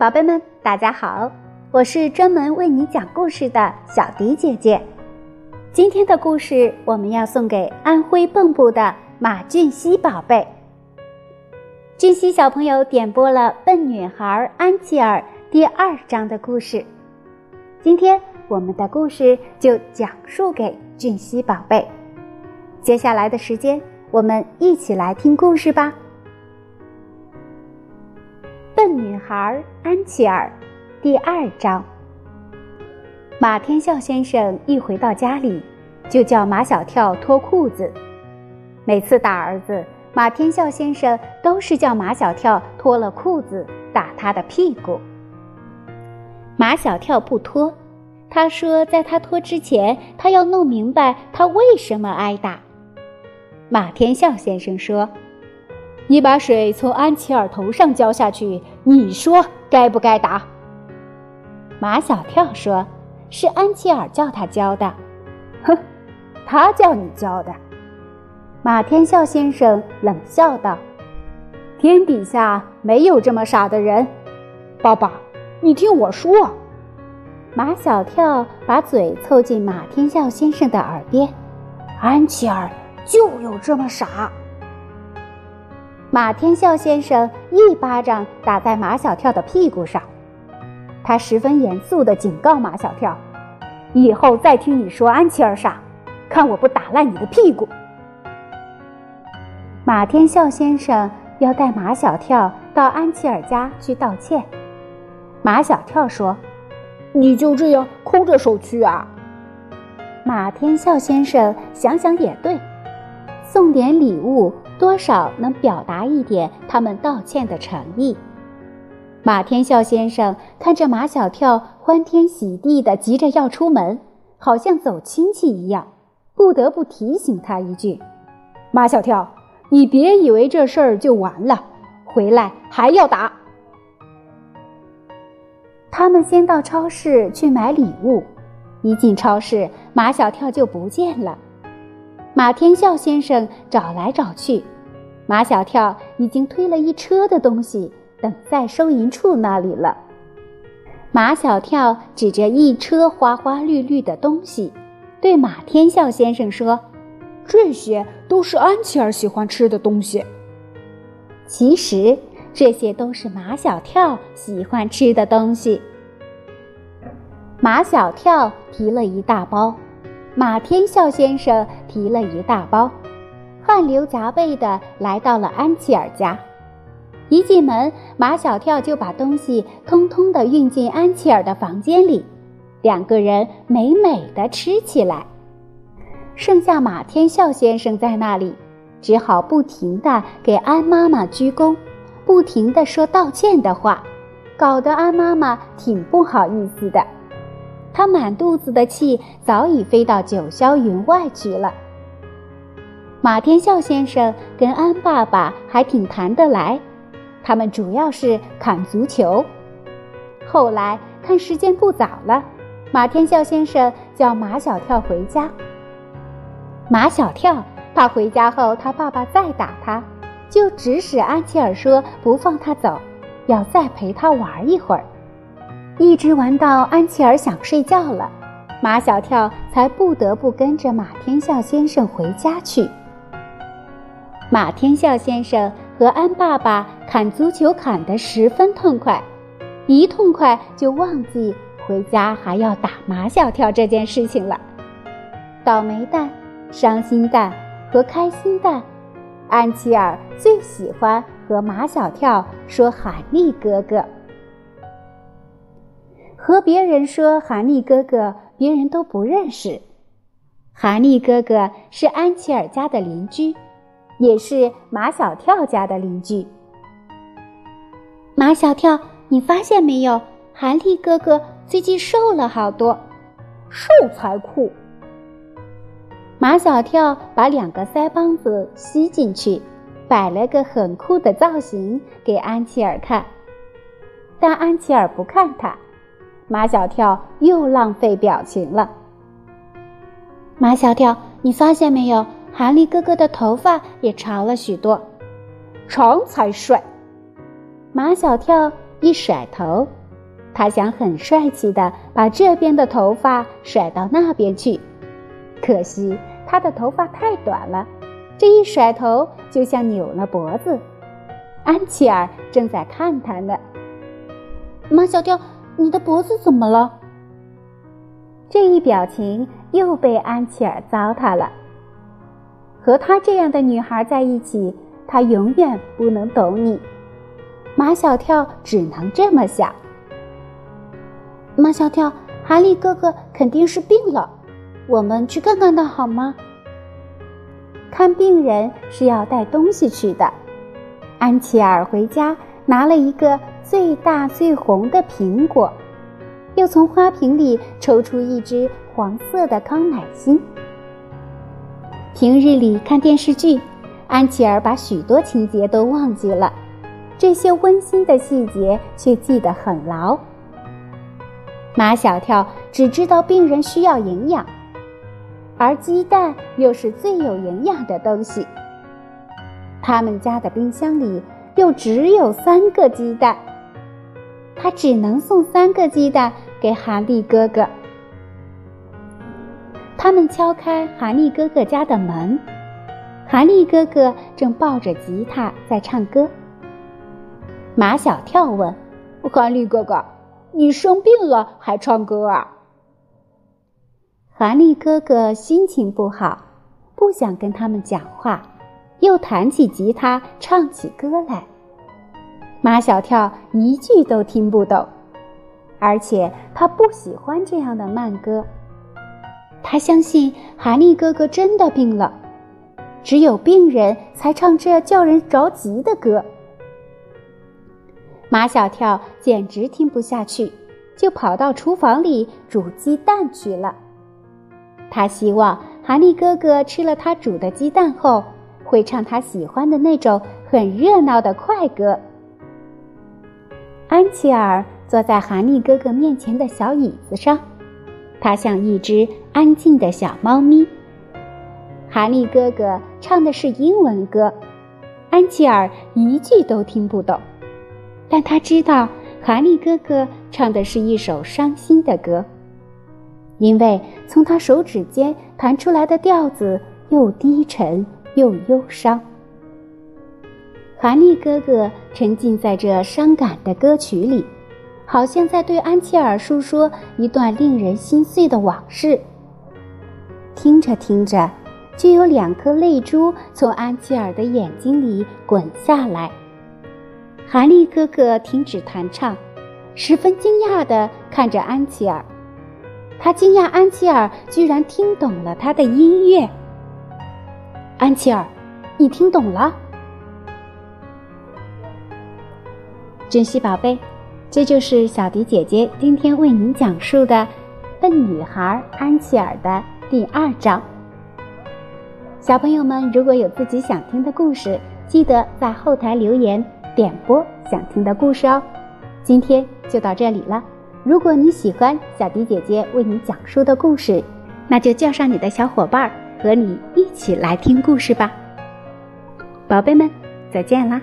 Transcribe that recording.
宝贝们，大家好，我是专门为你讲故事的小迪姐姐。今天的故事我们要送给安徽蚌埠的马俊熙宝贝。俊熙小朋友点播了《笨女孩安琪儿》第二章的故事，今天我们的故事就讲述给俊熙宝贝。接下来的时间，我们一起来听故事吧。笨女孩安琪儿，第二章。马天笑先生一回到家里，就叫马小跳脱裤子。每次打儿子，马天笑先生都是叫马小跳脱了裤子打他的屁股。马小跳不脱，他说在他脱之前，他要弄明白他为什么挨打。马天笑先生说。你把水从安琪儿头上浇下去，你说该不该打？马小跳说：“是安琪儿叫他浇的。”哼，他叫你浇的。马天笑先生冷笑道：“天底下没有这么傻的人。”爸爸，你听我说。马小跳把嘴凑近马天笑先生的耳边：“安琪儿就有这么傻。”马天笑先生一巴掌打在马小跳的屁股上，他十分严肃地警告马小跳：“以后再听你说安琪儿傻，看我不打烂你的屁股！”马天笑先生要带马小跳到安琪儿家去道歉。马小跳说：“你就这样空着手去啊？”马天笑先生想想也对，送点礼物。多少能表达一点他们道歉的诚意。马天笑先生看着马小跳欢天喜地的急着要出门，好像走亲戚一样，不得不提醒他一句：“马小跳，你别以为这事儿就完了，回来还要打。”他们先到超市去买礼物，一进超市，马小跳就不见了。马天笑先生找来找去，马小跳已经推了一车的东西，等在收银处那里了。马小跳指着一车花花绿绿的东西，对马天笑先生说：“这些都是安琪儿喜欢吃的东西。”其实这些都是马小跳喜欢吃的东西。马小跳提了一大包。马天笑先生提了一大包，汗流浃背的来到了安琪儿家。一进门，马小跳就把东西通通的运进安琪儿的房间里，两个人美美的吃起来。剩下马天笑先生在那里，只好不停的给安妈妈鞠躬，不停的说道歉的话，搞得安妈妈挺不好意思的。他满肚子的气早已飞到九霄云外去了。马天笑先生跟安爸爸还挺谈得来，他们主要是砍足球。后来看时间不早了，马天笑先生叫马小跳回家。马小跳怕回家后他爸爸再打他，就指使安琪儿说不放他走，要再陪他玩一会儿。一直玩到安琪儿想睡觉了，马小跳才不得不跟着马天笑先生回家去。马天笑先生和安爸爸砍足球砍得十分痛快，一痛快就忘记回家还要打马小跳这件事情了。倒霉蛋、伤心蛋和开心蛋，安琪儿最喜欢和马小跳说“韩立哥哥”。和别人说韩立哥哥，别人都不认识。韩立哥哥是安琪儿家的邻居，也是马小跳家的邻居。马小跳，你发现没有？韩立哥哥最近瘦了好多，瘦才酷。马小跳把两个腮帮子吸进去，摆了个很酷的造型给安琪儿看，但安琪儿不看他。马小跳又浪费表情了。马小跳，你发现没有？韩立哥哥的头发也长了许多，长才帅。马小跳一甩头，他想很帅气的把这边的头发甩到那边去，可惜他的头发太短了，这一甩头就像扭了脖子。安琪儿正在看他呢。马小跳，你的脖子怎么了？这一表情又被安琪儿糟蹋了。和她这样的女孩在一起，她永远不能懂你。马小跳只能这么想。马小跳，哈利哥哥肯定是病了，我们去看看他好吗？看病人是要带东西去的。安琪儿回家拿了一个最大最红的苹果，又从花瓶里抽出一只黄色的康乃馨。平日里看电视剧，安琪儿把许多情节都忘记了，这些温馨的细节却记得很牢。马小跳只知道病人需要营养，而鸡蛋又是最有营养的东西。他们家的冰箱里又只有三个鸡蛋，他只能送三个鸡蛋给韩立哥哥。他们敲开韩立哥哥家的门，韩立哥哥正抱着吉他在唱歌。马小跳问：“韩立哥哥，你生病了还唱歌啊？”韩立哥哥心情不好，不想跟他们讲话。又弹起吉他，唱起歌来。马小跳一句都听不懂，而且他不喜欢这样的慢歌。他相信韩立哥哥真的病了，只有病人才唱这叫人着急的歌。马小跳简直听不下去，就跑到厨房里煮鸡蛋去了。他希望韩立哥哥吃了他煮的鸡蛋后。会唱他喜欢的那种很热闹的快歌。安琪儿坐在哈利哥哥面前的小椅子上，他像一只安静的小猫咪。哈利哥哥唱的是英文歌，安琪儿一句都听不懂，但他知道哈利哥哥唱的是一首伤心的歌，因为从他手指间弹出来的调子又低沉。又忧伤，韩立哥哥沉浸在这伤感的歌曲里，好像在对安琪儿诉说一段令人心碎的往事。听着听着，就有两颗泪珠从安琪儿的眼睛里滚下来。韩立哥哥停止弹唱，十分惊讶地看着安琪儿，他惊讶安琪儿居然听懂了他的音乐。安琪儿，你听懂了？珍惜宝贝，这就是小迪姐姐今天为您讲述的《笨女孩安琪儿》的第二章。小朋友们，如果有自己想听的故事，记得在后台留言点播想听的故事哦。今天就到这里了。如果你喜欢小迪姐姐为你讲述的故事，那就叫上你的小伙伴儿。和你一起来听故事吧，宝贝们，再见啦！